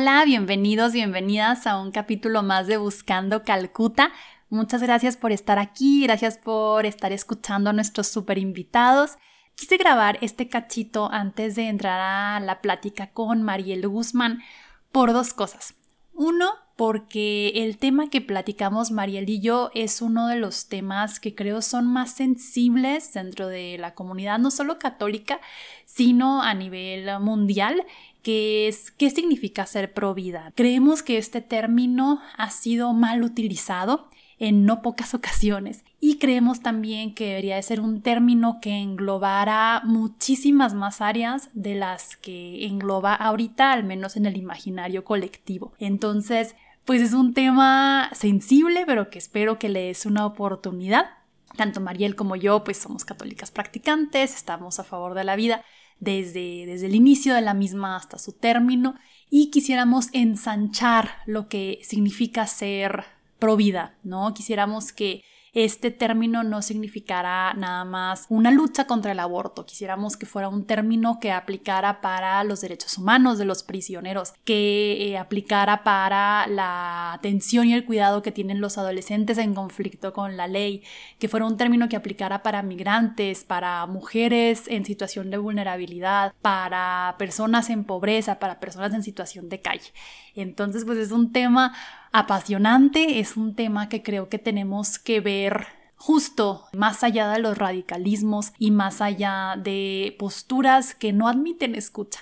Hola, bienvenidos, bienvenidas a un capítulo más de Buscando Calcuta. Muchas gracias por estar aquí, gracias por estar escuchando a nuestros super invitados. Quise grabar este cachito antes de entrar a la plática con Mariel Guzmán por dos cosas. Uno, porque el tema que platicamos Mariel y yo es uno de los temas que creo son más sensibles dentro de la comunidad, no solo católica, sino a nivel mundial es qué significa ser pro vida. Creemos que este término ha sido mal utilizado en no pocas ocasiones y creemos también que debería de ser un término que englobara muchísimas más áreas de las que engloba ahorita, al menos en el imaginario colectivo. Entonces, pues es un tema sensible, pero que espero que le des una oportunidad. Tanto Mariel como yo, pues somos católicas practicantes, estamos a favor de la vida, desde, desde el inicio de la misma hasta su término y quisiéramos ensanchar lo que significa ser pro vida, ¿no? Quisiéramos que este término no significara nada más una lucha contra el aborto. Quisiéramos que fuera un término que aplicara para los derechos humanos de los prisioneros, que eh, aplicara para la atención y el cuidado que tienen los adolescentes en conflicto con la ley, que fuera un término que aplicara para migrantes, para mujeres en situación de vulnerabilidad, para personas en pobreza, para personas en situación de calle. Entonces, pues es un tema apasionante, es un tema que creo que tenemos que ver justo más allá de los radicalismos y más allá de posturas que no admiten escucha.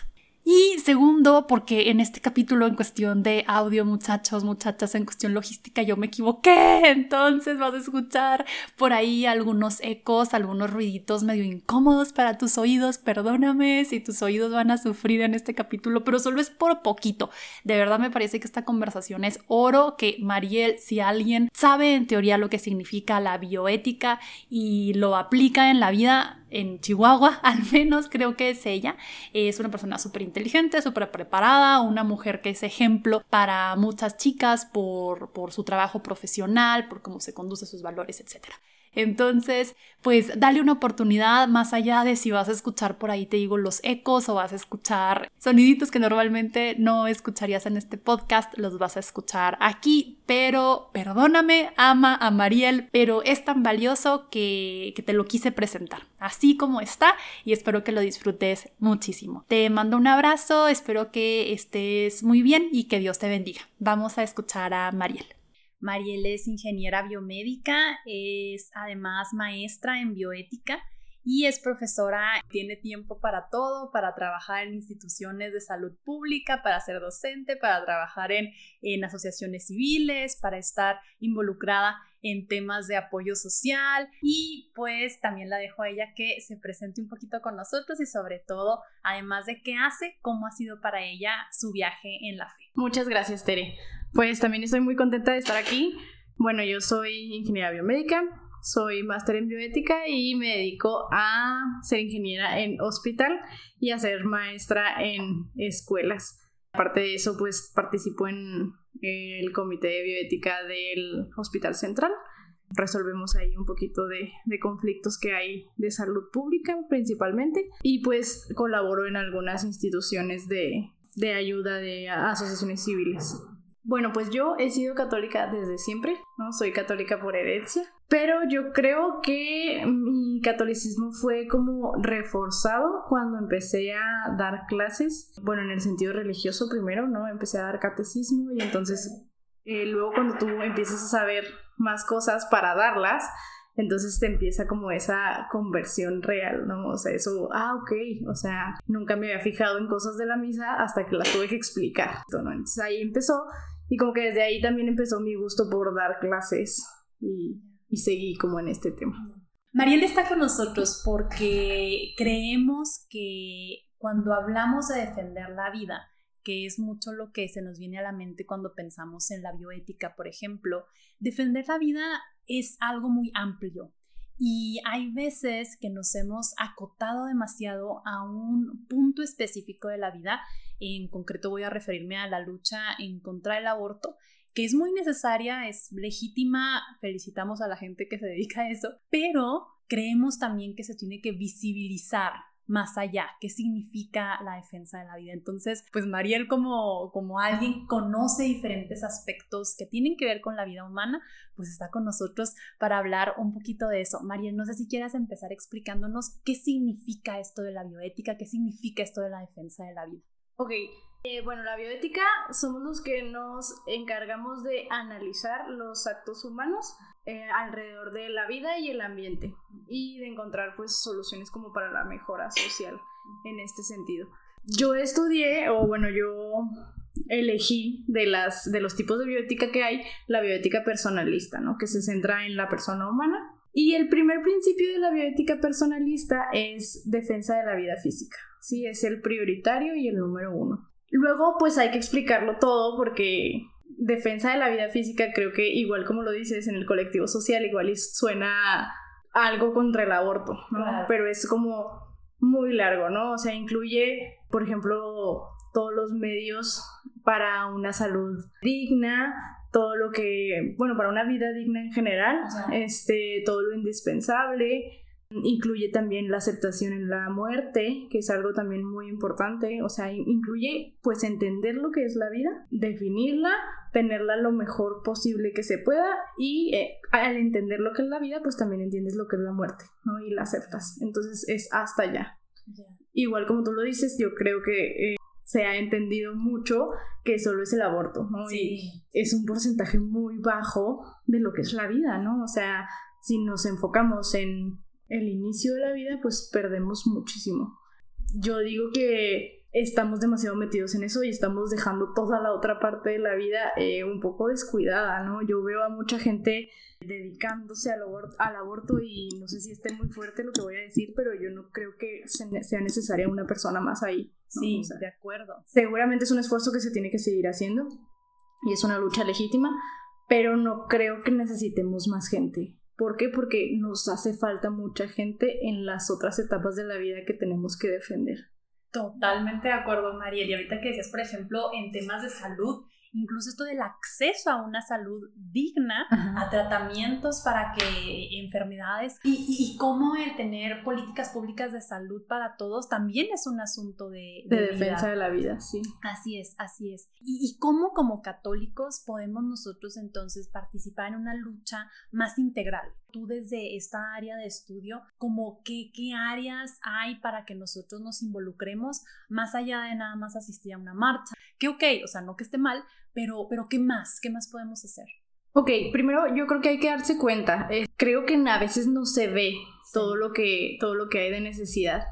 Y segundo, porque en este capítulo en cuestión de audio, muchachos, muchachas, en cuestión logística, yo me equivoqué. Entonces vas a escuchar por ahí algunos ecos, algunos ruiditos medio incómodos para tus oídos. Perdóname si tus oídos van a sufrir en este capítulo, pero solo es por poquito. De verdad me parece que esta conversación es oro, que Mariel, si alguien sabe en teoría lo que significa la bioética y lo aplica en la vida, en Chihuahua, al menos creo que es ella. Es una persona súper inteligente, súper preparada, una mujer que es ejemplo para muchas chicas por, por su trabajo profesional, por cómo se conduce sus valores, etc. Entonces, pues dale una oportunidad más allá de si vas a escuchar por ahí, te digo, los ecos o vas a escuchar soniditos que normalmente no escucharías en este podcast, los vas a escuchar aquí, pero perdóname, ama a Mariel, pero es tan valioso que, que te lo quise presentar, así como está, y espero que lo disfrutes muchísimo. Te mando un abrazo, espero que estés muy bien y que Dios te bendiga. Vamos a escuchar a Mariel. Mariel es ingeniera biomédica, es además maestra en bioética y es profesora, tiene tiempo para todo, para trabajar en instituciones de salud pública, para ser docente, para trabajar en, en asociaciones civiles, para estar involucrada en temas de apoyo social y pues también la dejo a ella que se presente un poquito con nosotros y sobre todo, además de qué hace, cómo ha sido para ella su viaje en la fe. Muchas gracias, Tere. Pues también estoy muy contenta de estar aquí. Bueno, yo soy ingeniera biomédica, soy máster en bioética y me dedico a ser ingeniera en hospital y a ser maestra en escuelas. Aparte de eso, pues participo en el comité de bioética del Hospital Central. Resolvemos ahí un poquito de, de, conflictos que hay de salud pública principalmente y pues colaboro en algunas instituciones de, de ayuda de asociaciones civiles. Bueno, pues yo he sido católica desde siempre, ¿no? Soy católica por herencia, pero yo creo que mi catolicismo fue como reforzado cuando empecé a dar clases, bueno, en el sentido religioso primero, ¿no? Empecé a dar catecismo y entonces eh, luego cuando tú empiezas a saber más cosas para darlas, entonces te empieza como esa conversión real, ¿no? O sea, eso, ah, ok, o sea, nunca me había fijado en cosas de la misa hasta que las tuve que explicar, ¿no? Entonces ahí empezó y como que desde ahí también empezó mi gusto por dar clases y, seguí como en este tema. Mariel está con nosotros porque creemos que cuando hablamos de defender la vida, que es mucho lo que se nos viene a la mente cuando pensamos en la bioética, por ejemplo, defender la vida es algo muy amplio. Y hay veces que nos hemos acotado demasiado a un punto específico de la vida. En concreto voy a referirme a la lucha en contra del aborto, que es muy necesaria, es legítima, felicitamos a la gente que se dedica a eso, pero creemos también que se tiene que visibilizar más allá, qué significa la defensa de la vida. Entonces, pues Mariel como, como alguien conoce diferentes aspectos que tienen que ver con la vida humana, pues está con nosotros para hablar un poquito de eso. Mariel, no sé si quieras empezar explicándonos qué significa esto de la bioética, qué significa esto de la defensa de la vida. Ok, eh, bueno, la bioética somos los que nos encargamos de analizar los actos humanos eh, alrededor de la vida y el ambiente y de encontrar pues soluciones como para la mejora social en este sentido. Yo estudié, o bueno, yo elegí de, las, de los tipos de bioética que hay, la bioética personalista, ¿no? Que se centra en la persona humana. Y el primer principio de la bioética personalista es defensa de la vida física, ¿sí? Es el prioritario y el número uno. Luego, pues hay que explicarlo todo porque defensa de la vida física creo que igual como lo dices en el colectivo social, igual suena algo contra el aborto, ¿no? Pero es como muy largo, ¿no? O sea, incluye, por ejemplo, todos los medios para una salud digna, todo lo que, bueno, para una vida digna en general, este, todo lo indispensable, Incluye también la aceptación en la muerte, que es algo también muy importante, o sea, incluye pues entender lo que es la vida, definirla, tenerla lo mejor posible que se pueda y eh, al entender lo que es la vida pues también entiendes lo que es la muerte, ¿no? Y la aceptas. Entonces es hasta allá. Igual como tú lo dices, yo creo que eh, se ha entendido mucho que solo es el aborto, ¿no? Y es un porcentaje muy bajo de lo que es la vida, ¿no? O sea, si nos enfocamos en el inicio de la vida, pues perdemos muchísimo. Yo digo que estamos demasiado metidos en eso y estamos dejando toda la otra parte de la vida eh, un poco descuidada, ¿no? Yo veo a mucha gente dedicándose al, al aborto y no sé si esté muy fuerte lo que voy a decir, pero yo no creo que sea necesaria una persona más ahí. Sí, de acuerdo. Seguramente es un esfuerzo que se tiene que seguir haciendo y es una lucha legítima, pero no creo que necesitemos más gente. ¿Por qué? Porque nos hace falta mucha gente en las otras etapas de la vida que tenemos que defender. Totalmente de acuerdo, Mariel. Y ahorita que decías, por ejemplo, en temas de salud, incluso esto del acceso a una salud digna, a tratamientos para que enfermedades y, y, cómo el tener políticas públicas de salud para todos también es un asunto de, de, defensa de la vida, sí. Así es, así es. Y, y cómo como católicos podemos nosotros entonces participar en una lucha más integral. Tú desde esta área de estudio, como qué, qué áreas hay para que nosotros nos involucremos más allá de nada más asistir a una marcha. Que ok, o sea, no que esté mal, pero, pero ¿qué más? ¿Qué más podemos hacer? Ok, primero yo creo que hay que darse cuenta. Eh, creo que a veces no se ve todo, lo que, todo lo que hay de necesidad.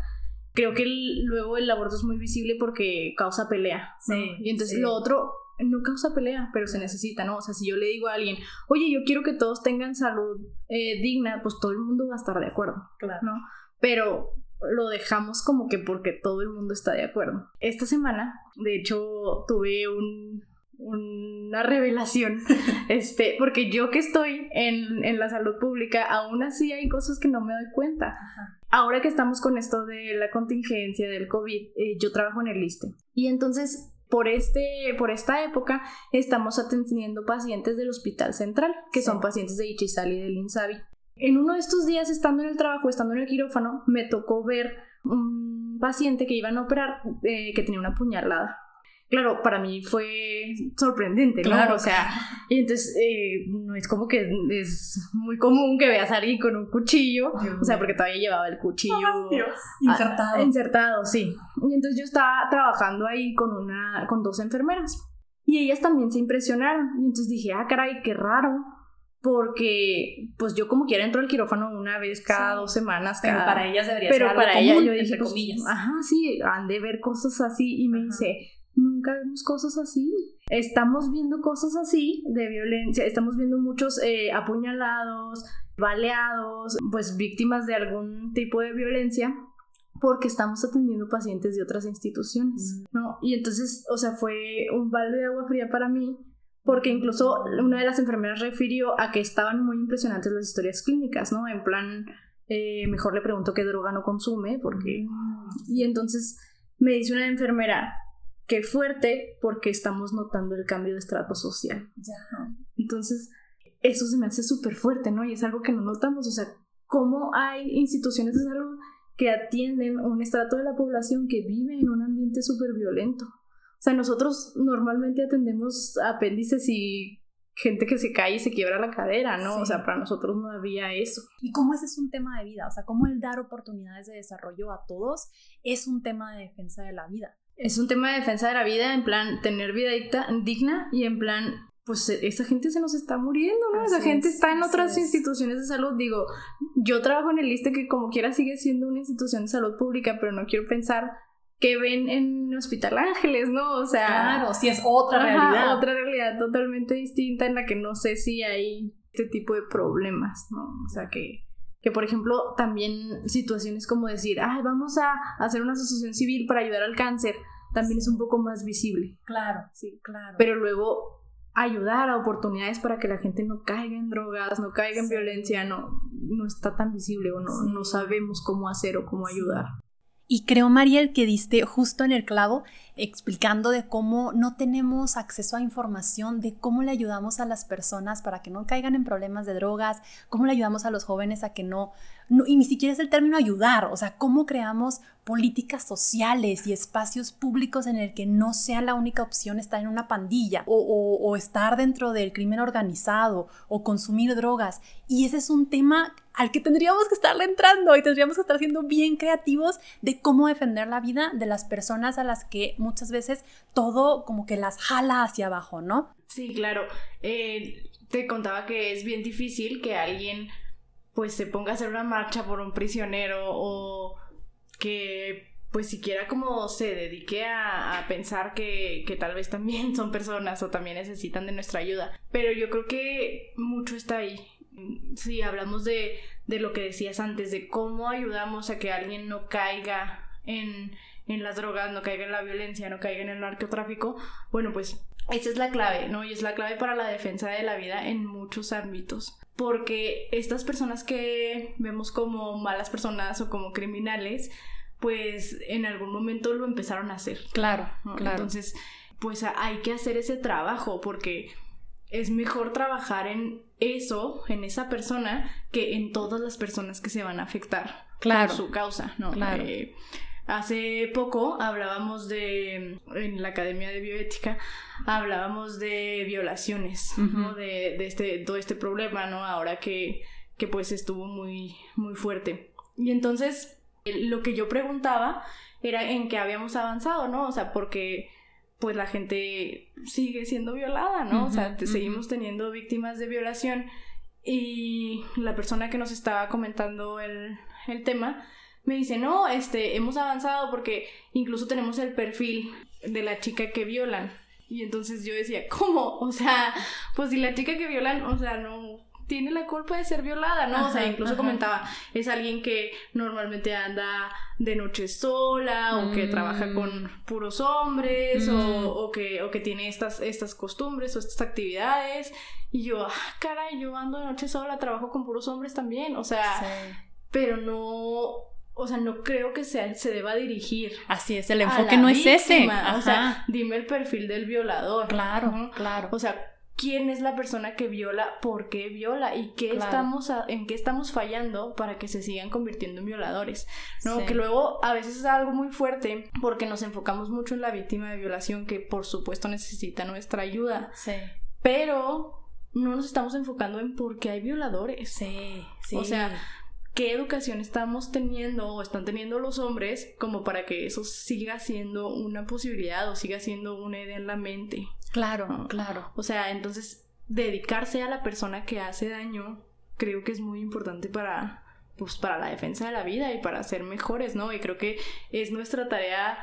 Creo que luego el aborto es muy visible porque causa pelea. Sí, y entonces lo otro no causa pelea, pero se necesita, ¿no? O sea, si yo le digo a alguien, oye, yo quiero que todos tengan salud eh, digna, pues todo el mundo va a estar de acuerdo. Claro. ¿no? Pero lo dejamos como que porque todo el mundo está de acuerdo. Esta semana, de hecho, tuve un, una revelación, este, porque yo que estoy en, en, la salud pública, aún así hay cosas que no me doy cuenta. Ahora que estamos con esto de la contingencia del COVID, eh, yo trabajo en el liste Y entonces, por, este, por esta época, estamos atendiendo pacientes del Hospital Central, que son pacientes de Ichizal y del Insabi. En uno de estos días, estando en el trabajo, estando en el quirófano, me tocó ver un paciente que iban a operar eh, que tenía una puñalada claro, para mí fue sorprendente, ¿no? Claro. O sea, y entonces eh, no es como que es muy común que veas a alguien con un cuchillo, o sea, porque todavía llevaba el cuchillo insertado. insertado, sí. Y entonces yo estaba trabajando ahí con una, con dos enfermeras y ellas también se impresionaron. Y entonces dije, ah, caray, qué raro. Porque, pues yo como quiera entro al quirófano una vez cada dos semanas. Pero para ellas debería pero ser algo para ella yo dije, pues, ajá, sí, han de ver cosas así. Y me dice, nunca vemos cosas así. Estamos viendo cosas así de violencia, estamos viendo muchos eh, apuñalados, baleados, pues víctimas de algún tipo de violencia porque estamos atendiendo pacientes de otras instituciones, Mm. ¿no? Y entonces, o sea, fue un balde de agua fría para mí, porque incluso una de las enfermeras refirió a que estaban muy impresionantes las historias clínicas, ¿no? En plan, eh, mejor le pregunto qué droga no consume, porque... Y entonces me dice una enfermera, qué fuerte, porque estamos notando el cambio de estrato social. Ya. Entonces, eso se me hace súper fuerte, ¿no? Y es algo que no notamos, o sea, cómo hay instituciones de salud que atienden un estrato de la población que vive en un ambiente súper violento. O sea, nosotros normalmente atendemos apéndices y gente que se cae y se quiebra la cadera, ¿no? Sí. O sea, para nosotros no había eso. Y cómo ese es un tema de vida, o sea, cómo el dar oportunidades de desarrollo a todos es un tema de defensa de la vida. Es un tema de defensa de la vida, en plan, tener vida digna y en plan, pues e- esa gente se nos está muriendo, ¿no? esa gente es, está en otras es. instituciones de salud. Digo, yo trabajo en el ISTE que como quiera sigue siendo una institución de salud pública, pero no quiero pensar que ven en Hospital Ángeles, ¿no? O sea, Claro, si es otra ajá, realidad. otra realidad totalmente distinta en la que no sé si hay este tipo de problemas, ¿no? O sea, que, que por ejemplo, también situaciones como decir, ay, vamos a hacer una asociación civil para ayudar al cáncer, también es un poco más visible. Claro, sí, claro. Pero luego ayudar a oportunidades para que la gente no caiga en drogas, no caiga en Sí. violencia, no, no está tan visible o no, Sí. no sabemos cómo hacer o cómo ayudar. Y creo, Mariel, que diste justo en el clavo explicando de cómo no tenemos acceso a información, de cómo le ayudamos a las personas para que no caigan en problemas de drogas, cómo le ayudamos a los jóvenes a que no, y ni siquiera es el término ayudar, o sea, cómo creamos políticas sociales y espacios públicos en el que no sea la única opción estar en una pandilla o estar dentro del crimen organizado o consumir drogas. Y ese es un tema al que tendríamos que estarle entrando y tendríamos que estar siendo bien creativos de cómo defender la vida de las personas a las que muchas veces todo como que las jala hacia abajo, ¿no? Sí, claro. Eh, te contaba que es bien difícil que alguien pues se ponga a hacer una marcha por un prisionero o que pues siquiera como se dedique a, a pensar que, que tal vez también son personas o también necesitan de nuestra ayuda. Pero yo creo que mucho está ahí. Sí, hablamos de, de lo que decías antes, de cómo ayudamos a que alguien no caiga en, en las drogas, no caiga en la violencia, no caiga en el narcotráfico. Bueno, pues esa es la clave, ¿no? Y es la clave para la defensa de la vida en muchos ámbitos. Porque estas personas que vemos como malas personas o como criminales, pues en algún momento lo empezaron a hacer. Claro, ¿no? Entonces, pues hay que hacer ese trabajo porque es mejor trabajar en eso, en esa persona, que en todas las personas que se van a afectar Claro. por su causa, ¿no? Claro. Eh, hace poco hablábamos de, en la Academia de Bioética, hablábamos de violaciones, ¿no? De, de este, todo este problema, ¿no? Ahora que, que pues estuvo muy, muy fuerte. Y entonces, lo que yo preguntaba era en qué habíamos avanzado, ¿no? O sea, porque pues la gente sigue siendo violada, ¿no? o sea, seguimos teniendo víctimas de violación y la persona que nos estaba comentando el, el tema me dice, no, este, hemos avanzado porque incluso tenemos el perfil de la chica que violan. Y entonces yo decía, ¿cómo? O sea, pues si la chica que violan, o sea, no tiene la culpa de ser violada, ¿no? o sea, incluso ajá. comentaba, es alguien que normalmente anda de noche sola o que Mm. trabaja con puros hombres Mm. o, o que, o que tiene estas, estas costumbres o estas actividades. Y yo, ah, caray, yo ando de noche sola, trabajo con puros hombres también, o sea, Sí. pero no, o sea, no creo que se, se deba dirigir. Así es, el enfoque no es ese. O sea, dime el perfil del violador. claro, ¿no? claro. O sea, ¿quién es la persona que viola? ¿Por qué viola? ¿Y qué Claro. estamos a- en qué estamos fallando para que se sigan convirtiendo en violadores? ¿No? Sí. Que luego a veces es algo muy fuerte porque nos enfocamos mucho en la víctima de violación que por supuesto necesita nuestra ayuda, Sí, pero no nos estamos enfocando en por qué hay violadores. sí, sí. O sea, ¿qué educación estamos teniendo o están teniendo los hombres como para que eso siga siendo una posibilidad o siga siendo una idea en la mente? Claro, claro. O sea, entonces dedicarse a la persona que hace daño creo que es muy importante para pues para la defensa de la vida y para ser mejores, ¿no? Y creo que es nuestra tarea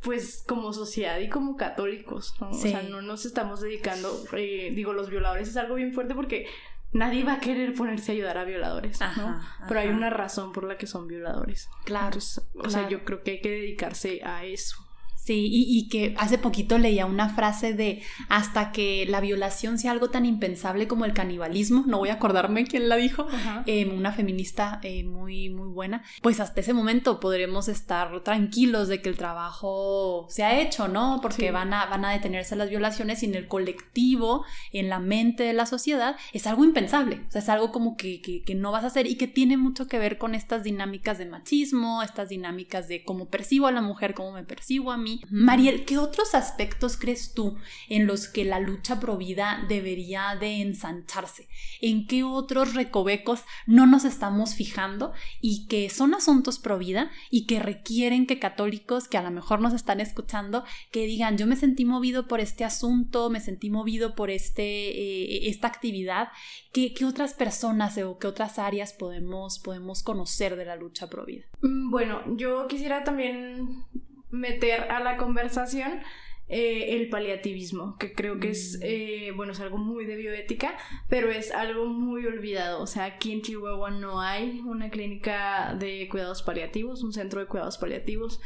pues como sociedad y como católicos, ¿no? Sí. O sea, no nos estamos dedicando, eh, digo, los violadores es algo bien fuerte porque nadie va a querer ponerse a ayudar a violadores, ¿no? Pero hay una razón por la que son violadores. Claro. o sea, yo creo que hay que dedicarse a eso. Sí, y, que hace poquito leía una frase de hasta que la violación sea algo tan impensable como el canibalismo, no voy a acordarme quién la dijo, em, una feminista eh, muy, muy buena, pues hasta ese momento podremos estar tranquilos de que el trabajo se ha hecho, ¿no? Porque van, a, van a detenerse las violaciones y en el colectivo, en la mente de la sociedad, es algo impensable, o sea, es algo como que, que, que no vas a hacer y que tiene mucho que ver con estas dinámicas de machismo, estas dinámicas de cómo percibo a la mujer, cómo me percibo a mí Mariel, ¿qué otros aspectos crees tú en los que la lucha pro vida debería de ensancharse? ¿En qué otros recovecos no nos estamos fijando y que son asuntos pro vida y que requieren que católicos que a lo mejor nos están escuchando que digan yo me sentí movido por este asunto, me sentí movido por este, eh, esta actividad? ¿Qué, ¿Qué, otras personas o qué otras áreas podemos, podemos conocer de la lucha pro vida? Mm, bueno, yo quisiera también meter a la conversación eh, el paliativismo, que creo que es, mm. eh, bueno, es algo muy de bioética, pero es algo muy olvidado. O sea, aquí en Chihuahua no hay una clínica de cuidados paliativos, un centro de cuidados paliativos.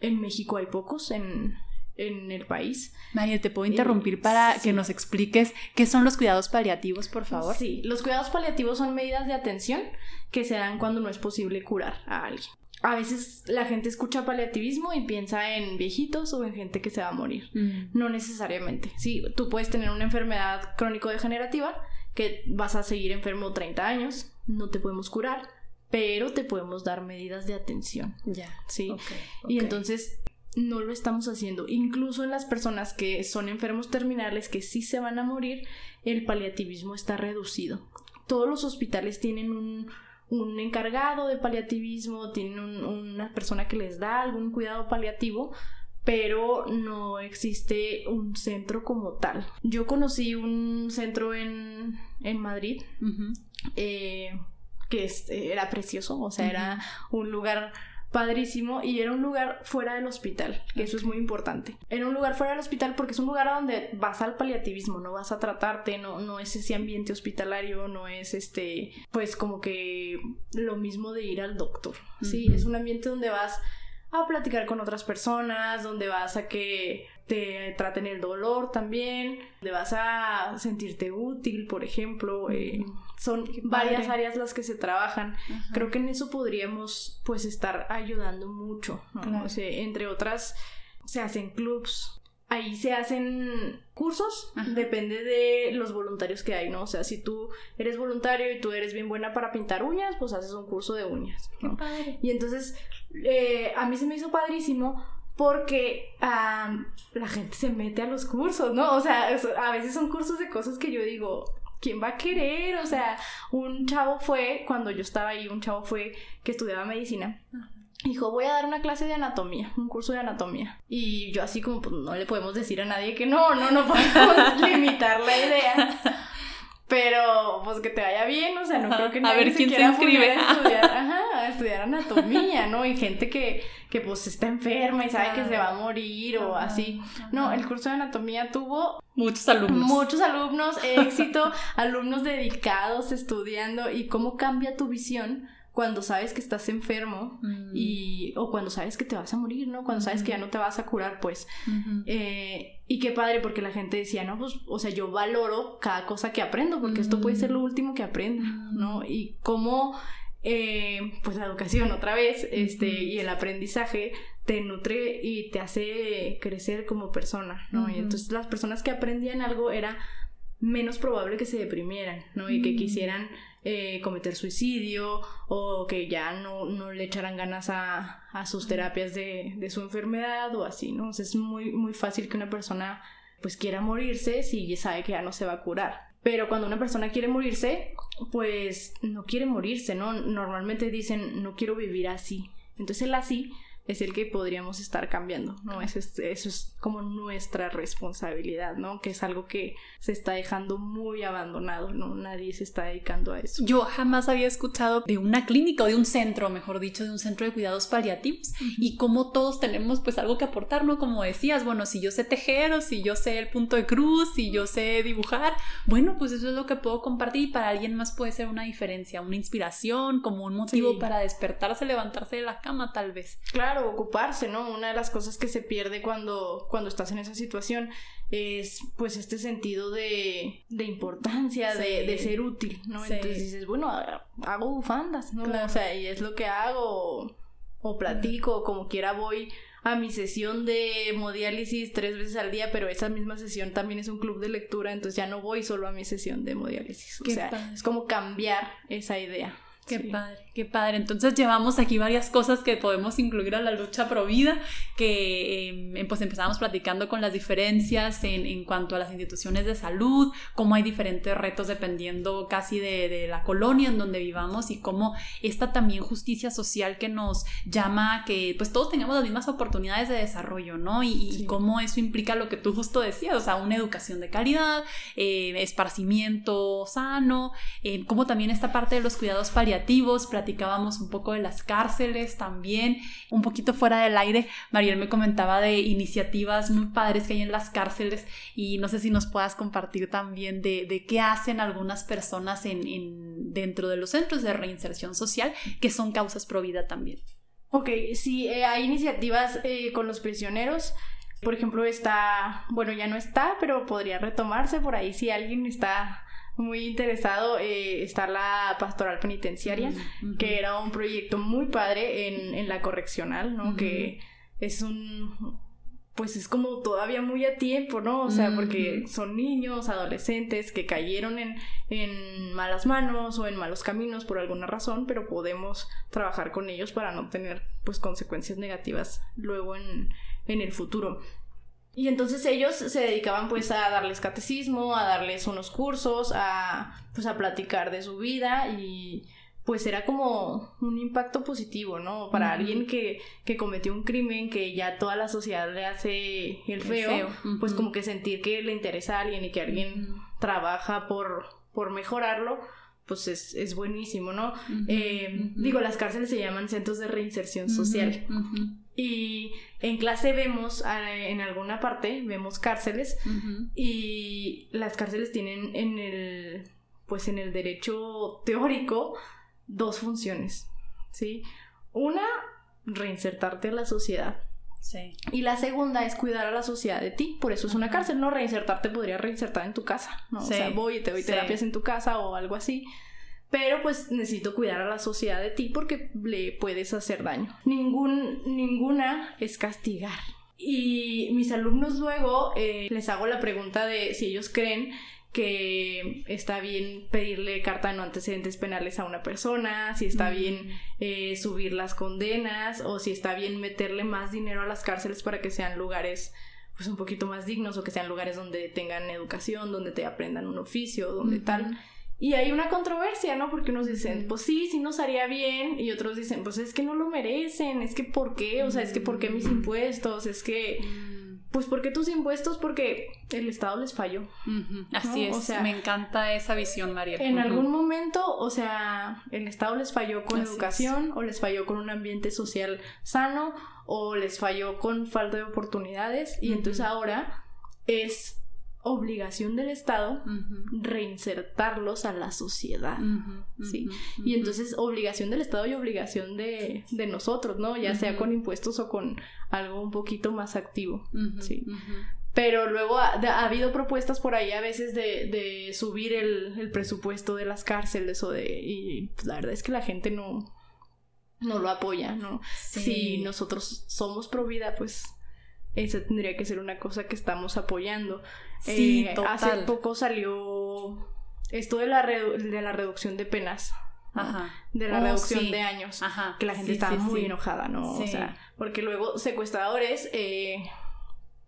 En México hay pocos, en, en el país. María, ¿te puedo interrumpir para que nos expliques qué son los cuidados paliativos, por favor? Sí, los cuidados paliativos son medidas de atención que se dan cuando no es posible curar a alguien a veces la gente escucha paliativismo y piensa en viejitos o en gente que se va a morir. Mm. No necesariamente. Sí, tú puedes tener una enfermedad crónico-degenerativa que vas a seguir enfermo 30 años, no te podemos curar, pero te podemos dar medidas de atención. Ya. Sí. Y entonces no lo estamos haciendo. Incluso en las personas que son enfermos terminales, que sí se van a morir, el paliativismo está reducido. Todos los hospitales tienen un un encargado de paliativismo, tienen una persona que les da algún cuidado paliativo, pero no existe un centro como tal. Yo conocí un centro en, Madrid eh, que era precioso, o sea, era un lugar padrísimo y era un lugar fuera del hospital, que eso es muy importante. Era un lugar fuera del hospital porque es un lugar donde vas al paliativismo, no vas a tratarte, no, no es ese ambiente hospitalario, no es este, pues como que lo mismo de ir al doctor, ¿sí? Es un ambiente donde vas a platicar con otras personas, donde vas a que te traten el dolor también, donde vas a sentirte útil, por ejemplo. Eh, son varias áreas las que se trabajan. Creo que en eso podríamos pues estar ayudando mucho. entre otras, se hacen clubs. Ahí se hacen cursos, depende de los voluntarios que hay, ¿no? O sea, si tú eres voluntario y tú eres bien buena para pintar uñas, pues haces un curso de uñas. Y entonces, eh, a mí se me hizo padrísimo porque la gente se mete a los cursos, ¿no? O sea, a veces son cursos de cosas que yo digo, ¿quién va a querer? O sea, un chavo fue, cuando yo estaba ahí, un chavo fue que estudiaba medicina. Dijo, voy a dar una clase de anatomía, un curso de anatomía. Y yo así como, pues no le podemos decir a nadie que no, no, no podemos limitar la idea. Pero, pues que te vaya bien, o sea, no creo que nadie a ver, ¿quién se quiera se inscribe? A estudiar, ajá, estudiar anatomía, ¿no? Y gente que, que pues está enferma y sabe que se va a morir o así. No, el curso de anatomía tuvo muchos alumnos. Muchos alumnos, éxito, alumnos dedicados estudiando y cómo cambia tu visión cuando sabes que estás enfermo mm. y o cuando sabes que te vas a morir, ¿no? Cuando sabes que ya no te vas a curar, pues. Eh, y qué padre porque la gente decía, no, pues, o sea, yo valoro cada cosa que aprendo porque esto puede ser lo mm. último que aprenda, ¿no? Y cómo, eh, pues la educación otra vez, este, y el aprendizaje te nutre y te hace crecer como persona, ¿no? Y entonces las personas que aprendían algo era menos probable que se deprimieran, ¿no? Y que quisieran eh, cometer suicidio o que ya no, no le echaran ganas a, a sus terapias de, de, su enfermedad o así, ¿no? es muy, muy fácil que una persona pues quiera morirse si sabe que ya no se va a curar. Pero cuando una persona quiere morirse, pues no quiere morirse, ¿no? Normalmente dicen, no quiero vivir así. Entonces el así es el que podríamos estar cambiando, ¿no? Eso es, eso es como nuestra responsabilidad, ¿no? Que es algo que se está dejando muy abandonado, ¿no? Nadie se está dedicando a eso. Yo jamás había escuchado de una clínica o de un centro, mejor dicho, de un centro de cuidados paliativos y cómo todos tenemos pues algo que aportar, ¿no? Como decías, bueno, si yo sé tejer o si yo sé el punto de cruz, si yo sé dibujar, bueno, pues eso es lo que puedo compartir y para alguien más puede ser una diferencia, una inspiración, como un motivo para despertarse, levantarse de la cama tal vez. Claro ocuparse, ¿no? Una de las cosas que se pierde cuando, cuando estás en esa situación es pues este sentido de, de importancia, de, ser útil, ¿no? Entonces dices, bueno, hago bufandas, ¿no? O sea, y es lo que hago, o, platico, o como quiera voy a mi sesión de hemodiálisis tres veces al día, pero esa misma sesión también es un club de lectura, entonces ya no voy solo a mi sesión de hemodiálisis. O sea, es como cambiar esa idea. Qué padre, qué padre. Entonces llevamos aquí varias cosas que podemos incluir a la lucha pro vida, que em, pues empezamos platicando con las diferencias en, en, cuanto a las instituciones de salud, cómo hay diferentes retos dependiendo casi de, de, la colonia en donde vivamos y cómo esta también justicia social que nos llama a que pues todos tengamos las mismas oportunidades de desarrollo, ¿no? Y, cómo eso implica lo que tú justo decías, o sea, una educación de calidad, eh, esparcimiento sano, eh, cómo también esta parte de los cuidados paliativos platicábamos un poco de las cárceles también, un poquito fuera del aire, Mariel me comentaba de iniciativas muy padres que hay en las cárceles y no sé si nos puedas compartir también de, qué hacen algunas personas en, dentro de los centros de reinserción social que son causas pro vida también. Ok, sí, eh, hay iniciativas eh, con los prisioneros. Por ejemplo, está, bueno, ya no está, pero podría retomarse por ahí si alguien está muy interesado eh, está la pastoral penitenciaria, que era un proyecto muy padre en, en la correccional, ¿no? Que es un pues es como todavía muy a tiempo, ¿no? O sea, porque son niños, adolescentes que cayeron en, en, malas manos o en malos caminos por alguna razón, pero podemos trabajar con ellos para no tener pues consecuencias negativas luego en, en el futuro. Y entonces ellos se dedicaban pues a darles catecismo, a darles unos cursos, a pues a platicar de su vida y pues era como un impacto positivo, ¿no? Para alguien que, que, cometió un crimen que ya toda la sociedad le hace el feo, pues como que sentir que le interesa a alguien y que alguien trabaja por, por mejorarlo, pues es, es buenísimo, ¿no? Eh, digo, las cárceles se llaman centros de reinserción social. Y en clase vemos, ah, en alguna parte, vemos cárceles y las cárceles tienen en el, pues en el derecho teórico dos funciones, ¿sí? Una, reinsertarte a la sociedad. Sí. Y la segunda es cuidar a la sociedad de ti, por eso es una cárcel, ¿no? Reinsertarte podría reinsertar en tu casa, ¿no? O sea, voy y te doy terapias en tu casa o algo así pero pues necesito cuidar a la sociedad de ti porque le puedes hacer daño. Ningún, ninguna es castigar. Y mis alumnos luego eh, les hago la pregunta de si ellos creen que está bien pedirle carta de no antecedentes penales a una persona, si está bien eh, subir las condenas o si está bien meterle más dinero a las cárceles para que sean lugares pues un poquito más dignos o que sean lugares donde tengan educación, donde te aprendan un oficio, donde tal. Y hay una controversia, ¿no? Porque unos dicen, pues sí, sí nos haría bien, y otros dicen, pues es que no lo merecen, es que ¿por qué? O sea, es que ¿por qué mis impuestos? Es que, mm. pues ¿por qué tus impuestos? Porque el Estado les falló. Así es, o sea, me encanta esa visión, María. En algún momento, o sea, el Estado les falló con educación, o les falló con un ambiente social sano, o les falló con falta de oportunidades, y entonces ahora es obligación del Estado reinsertarlos a la sociedad, ¿sí? Y entonces obligación del Estado y obligación de, de nosotros, ¿no? Ya sea con impuestos o con algo un poquito más activo, ¿sí? Pero luego ha, habido propuestas por ahí a veces de, de subir el, el, presupuesto de las cárceles o de... Y pues, la verdad es que la gente no, no lo apoya, ¿no? Si nosotros somos pro vida, pues esa tendría que ser una cosa que estamos apoyando. Sí, eh, Hace poco salió esto de la, de la reducción de penas. Ajá. De la oh, reducción de años. Ajá. Que la gente estaba muy enojada, ¿no? O sea, porque luego secuestradores, eh,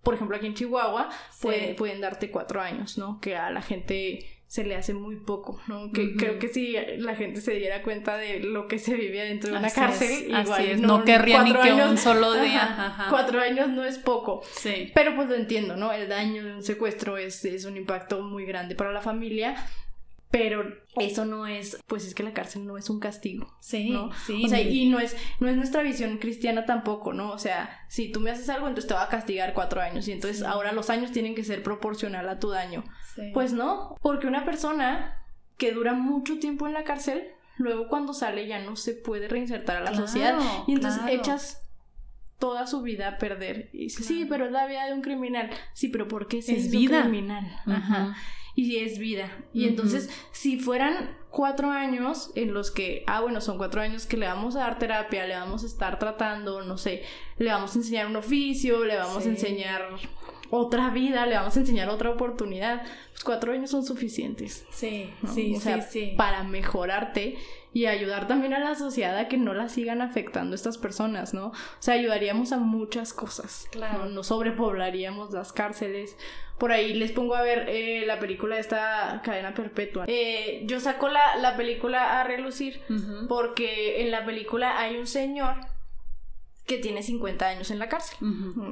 por ejemplo, aquí en Chihuahua, pueden darte cuatro años, ¿no? Que a la gente se le hace muy poco, ¿no? Que creo que si la gente se diera cuenta de lo que se vivía dentro de una cárcel, igual no, querría ni que un solo día. Cuatro años no es poco. Sí. Pero pues lo entiendo, ¿no? El daño de un secuestro es, es un impacto muy grande para la familia pero eso no es, pues es que la cárcel no es un castigo. Sí, ¿no? sí. O sea, y no es, no es nuestra visión cristiana tampoco, ¿no? O sea, si tú me haces algo, entonces te va a castigar cuatro años y entonces ahora los años tienen que ser proporcional a tu daño. Pues no, porque una persona que dura mucho tiempo en la cárcel, luego cuando sale ya no se puede reinsertar a la sociedad y entonces echas toda su vida a perder. Y sí, pero es la vida de un criminal. Sí, pero ¿por qué es vida? criminal? Ajá y es vida. Y entonces, si fueran cuatro años en los que, ah, bueno, son cuatro años que le vamos a dar terapia, le vamos a estar tratando, no sé, le vamos a enseñar un oficio, le vamos a enseñar otra vida, le vamos a enseñar otra oportunidad, pues cuatro años son suficientes. Sí, sí, sí, sí. Para mejorarte y ayudar también a la sociedad a que no la sigan afectando estas personas, ¿no? O sea, ayudaríamos a muchas cosas. Claro. No, sobrepoblaríamos las cárceles. Por ahí les pongo a ver eh, la película de esta cadena perpetua. Eh, yo saco la, la, película a relucir porque en la película hay un señor que tiene 50 años en la cárcel.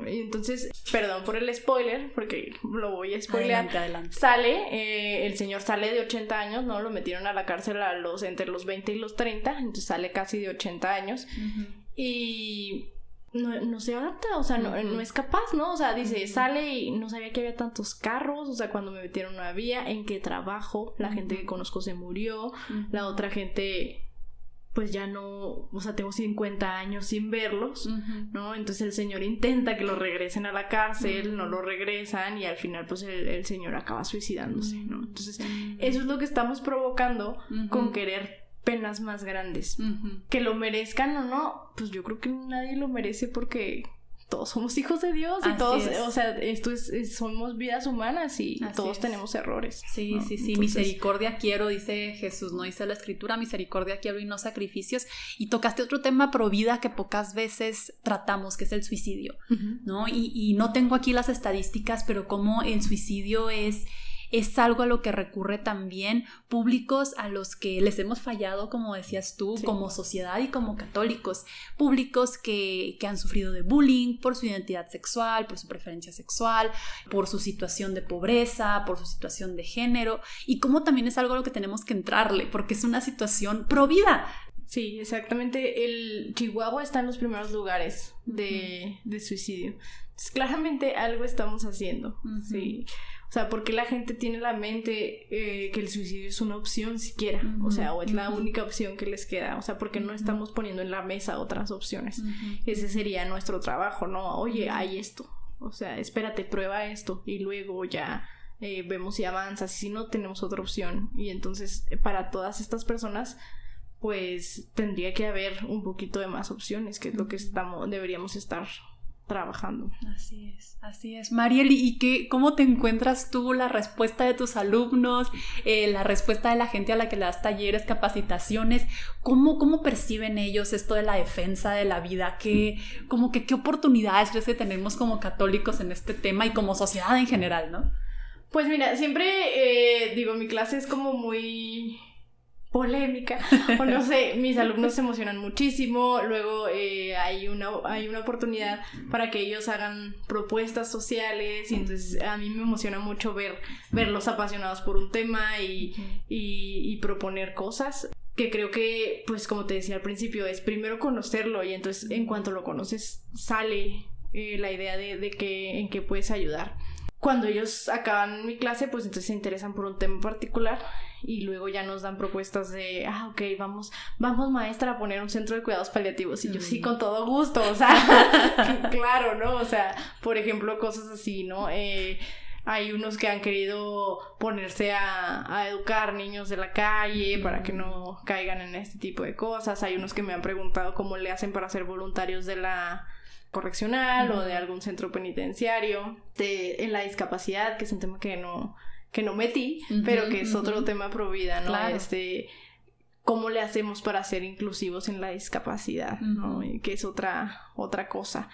Y entonces, perdón por el spoiler, porque lo voy a spoilear. Sale, eh, el señor sale de 80 años, ¿no? Lo metieron a la cárcel a los, entre los 20 y los 30, entonces sale casi de 80 años. Y no, no, se adapta, o sea, no, no, es capaz, ¿no? O sea, dice, sale y no sabía que había tantos carros, o sea, cuando me metieron no había, en qué trabajo, la gente que conozco se murió, la otra gente pues ya no, o sea, tengo 50 años sin verlos, ¿no? Entonces el señor intenta que lo regresen a la cárcel, no lo regresan y al final pues el, señor acaba suicidándose, ¿no? Entonces eso es lo que estamos provocando con querer penas más grandes. Que lo merezcan o no, pues yo creo que nadie lo merece porque todos somos hijos de Dios y todos, o sea, esto es, somos vidas humanas y todos tenemos errores. Sí, sí, sí, misericordia quiero, dice Jesús, no dice la escritura, misericordia quiero y no sacrificios. Y tocaste otro tema pro vida que pocas veces tratamos, que es el suicidio, ¿no? Y, y no tengo aquí las estadísticas, pero como el suicidio es es algo a lo que recurre también públicos a los que les hemos fallado, como decías tú, como sociedad y como católicos, públicos que, que han sufrido de bullying por su identidad sexual, por su preferencia sexual, por su situación de pobreza, por su situación de género, y como también es algo a lo que tenemos que entrarle, porque es una situación pro vida. Sí, exactamente. El Chihuahua está en los primeros lugares de, de suicidio. claramente algo estamos haciendo. Sí. O sea, porque la gente tiene la mente eh, que el suicidio es una opción siquiera? O sea, o es la única opción que les queda. O sea, porque no estamos poniendo en la mesa otras opciones. Ese sería nuestro trabajo, ¿no? Oye, hay esto. O sea, espérate, prueba esto y luego ya eh, vemos si avanzas. Si no, tenemos otra opción. Y entonces, eh, para todas estas personas, pues tendría que haber un poquito de más opciones, que es lo que estamos, deberíamos estar trabajando. Así es, así es. Mariel, ¿y qué, cómo te encuentras tú la respuesta de tus alumnos, eh, la respuesta de la gente a la que le das talleres, capacitaciones? ¿Cómo, cómo perciben ellos esto de la defensa de la vida? ¿Qué, como que, ¿Qué oportunidades crees que tenemos como católicos en este tema y como sociedad en general, no? Pues mira, siempre eh, digo, mi clase es como muy polémica, o no sé, mis alumnos se emocionan muchísimo, luego eh, hay, una, hay una oportunidad para que ellos hagan propuestas sociales y entonces a mí me emociona mucho ver, verlos apasionados por un tema y, y, proponer cosas que creo que, pues como te decía al principio, es primero conocerlo y entonces en cuanto lo conoces sale eh, la idea de, de que, en qué puedes ayudar. Cuando ellos acaban mi clase, pues entonces se interesan por un tema particular y luego ya nos dan propuestas de, ah, ok, vamos, vamos maestra a poner un centro de cuidados paliativos. Y yo sí, con todo gusto, o sea, claro, ¿no? O sea, por ejemplo, cosas así, ¿no? Eh, hay unos que han querido ponerse a, a, educar niños de la calle para que no caigan en este tipo de cosas. Hay unos que me han preguntado cómo le hacen para ser voluntarios de la correccional o de algún centro penitenciario, de, en la discapacidad, que es un tema que no, que no metí, pero que es otro tema pro vida, ¿no? Este, cómo le hacemos para ser inclusivos en la discapacidad, ¿no? Que es otra, otra cosa.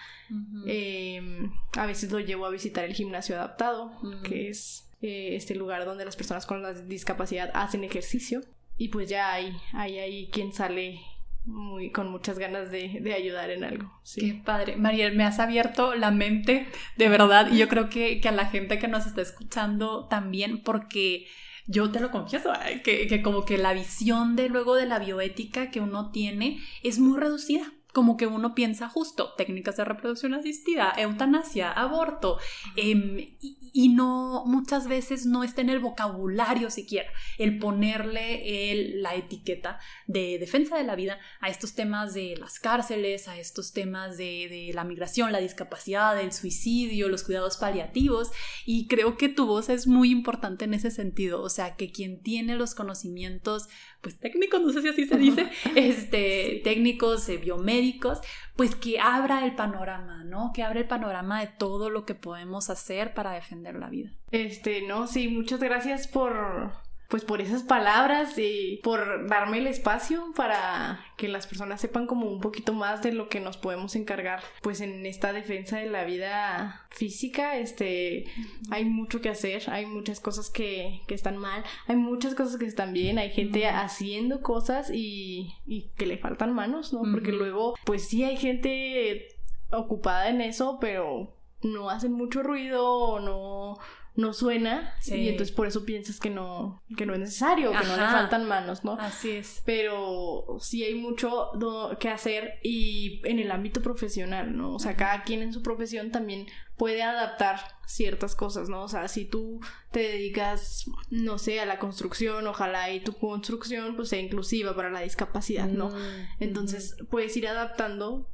Em, a veces lo llevo a visitar el gimnasio adaptado, que es eh, este lugar donde las personas con la discapacidad hacen ejercicio. Y pues ya hay, hay, hay quien sale muy, con muchas ganas de, ayudar en algo. Qué padre. Mariel, me has abierto la mente, de verdad, y yo creo que, que a la gente que nos está escuchando también, porque yo te lo confieso, que, que, como que la visión de luego de la bioética que uno tiene es muy reducida como que uno piensa justo técnicas de reproducción asistida, eutanasia, aborto, em, y, no muchas veces no está en el vocabulario siquiera el ponerle el, la etiqueta de defensa de la vida a estos temas de las cárceles, a estos temas de, de la migración, la discapacidad, el suicidio, los cuidados paliativos, y creo que tu voz es muy importante en ese sentido, o sea, que quien tiene los conocimientos pues técnicos, no sé si así se dice, este, técnicos, eh, biomédicos, pues que abra el panorama, ¿no? Que abra el panorama de todo lo que podemos hacer para defender la vida. Este, no, sí, muchas gracias por, pues por esas palabras y por darme el espacio para que las personas sepan como un poquito más de lo que nos podemos encargar pues en esta defensa de la vida física este hay mucho que hacer hay muchas cosas que, que están mal hay muchas cosas que están bien hay gente haciendo cosas y, y que le faltan manos no porque luego pues sí hay gente ocupada en eso pero no hacen mucho ruido o no no suena y entonces por eso piensas que no, que no es necesario, que no le faltan manos, ¿no? Así es. Pero sí hay mucho que hacer y en el ámbito profesional, ¿no? O sea, cada quien en su profesión también puede adaptar ciertas cosas, ¿no? O sea, si tú te dedicas, no sé, a la construcción, ojalá y tu construcción pues sea inclusiva para la discapacidad, ¿no? Mm, entonces puedes ir adaptando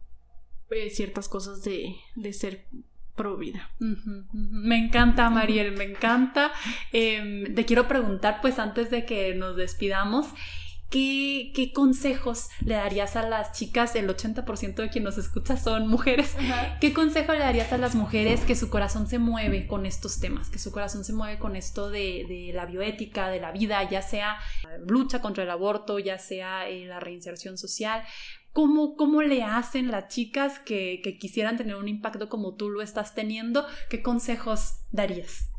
eh, ciertas cosas de, de ser pro vida. Me encanta, Mariel, me encanta. Em, te quiero preguntar, pues antes de que nos despidamos, ¿qué, qué consejos le darías a las chicas? El 80% de quien nos escucha son mujeres. ¿Qué consejo le darías a las mujeres que su corazón se mueve con estos temas? Que su corazón se mueve con esto de, de la bioética, de la vida, ya sea lucha contra el aborto, ya sea eh, la reinserción social. ¿Cómo, ¿Cómo, le hacen las chicas que, que, quisieran tener un impacto como tú lo estás teniendo? ¿Qué consejos darías?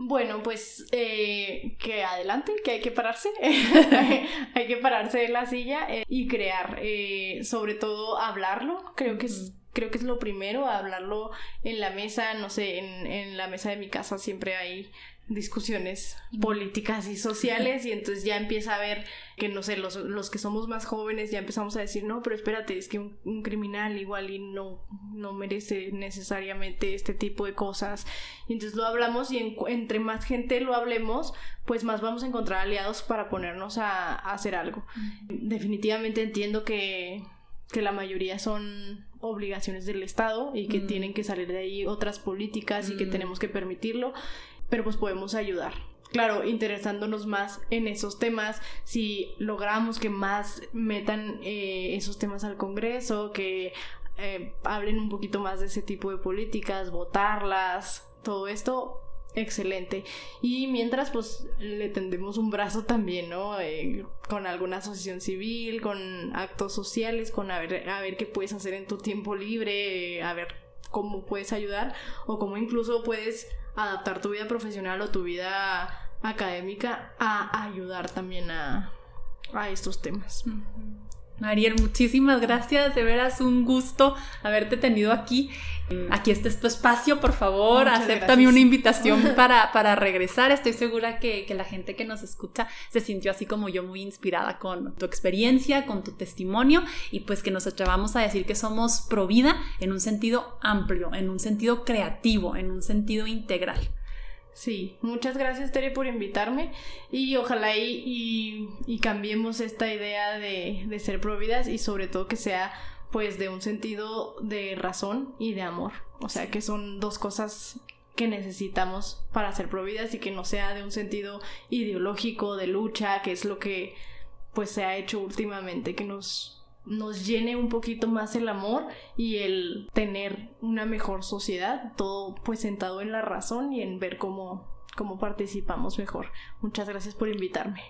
Bueno, pues eh, que adelante, que hay que pararse, hay que pararse de la silla eh, y crear, eh, sobre todo hablarlo, creo que es creo que es lo primero, hablarlo en la mesa, no sé, en, en la mesa de mi casa siempre hay discusiones políticas y sociales y entonces ya empieza a ver que no sé, los, los, que somos más jóvenes ya empezamos a decir, no, pero espérate, es que un, criminal igual y no, no merece necesariamente este tipo de cosas. Y entonces lo hablamos y entre más gente lo hablemos, pues más vamos a encontrar aliados para ponernos a, a hacer algo. Definitivamente entiendo que, que la mayoría son obligaciones del Estado y que tienen que salir de ahí otras políticas y que tenemos que permitirlo pero pues podemos ayudar. Claro, interesándonos más en esos temas, si logramos que más metan eh, esos temas al Congreso, que eh, hablen un poquito más de ese tipo de políticas, votarlas, todo esto, excelente. Y mientras, pues le tendemos un brazo también, ¿no? Eh, con alguna asociación civil, con actos sociales, con a ver, a ver qué puedes hacer en tu tiempo libre, a ver cómo puedes ayudar o cómo incluso puedes adaptar tu vida profesional o tu vida académica a ayudar también a, a estos temas. Mariel, muchísimas gracias, de veras un gusto haberte tenido aquí. Aquí este es tu espacio, por favor, acéptame una invitación para, para regresar. Estoy segura que, que, la gente que nos escucha se sintió así como yo muy inspirada con tu experiencia, con tu testimonio y pues que nos atrevamos a decir que somos pro vida en un sentido amplio, en un sentido creativo, en un sentido integral. Sí, muchas gracias Tere por invitarme y ojalá y, y, cambiemos esta idea de, de ser providas y sobre todo que sea pues de un sentido de razón y de amor. O sea que son dos cosas que necesitamos para ser providas y que no sea de un sentido ideológico, de lucha, que es lo que pues se ha hecho últimamente, que nos nos llene un poquito más el amor y el tener una mejor sociedad, todo pues sentado en la razón y en ver cómo, cómo participamos mejor. Muchas gracias por invitarme.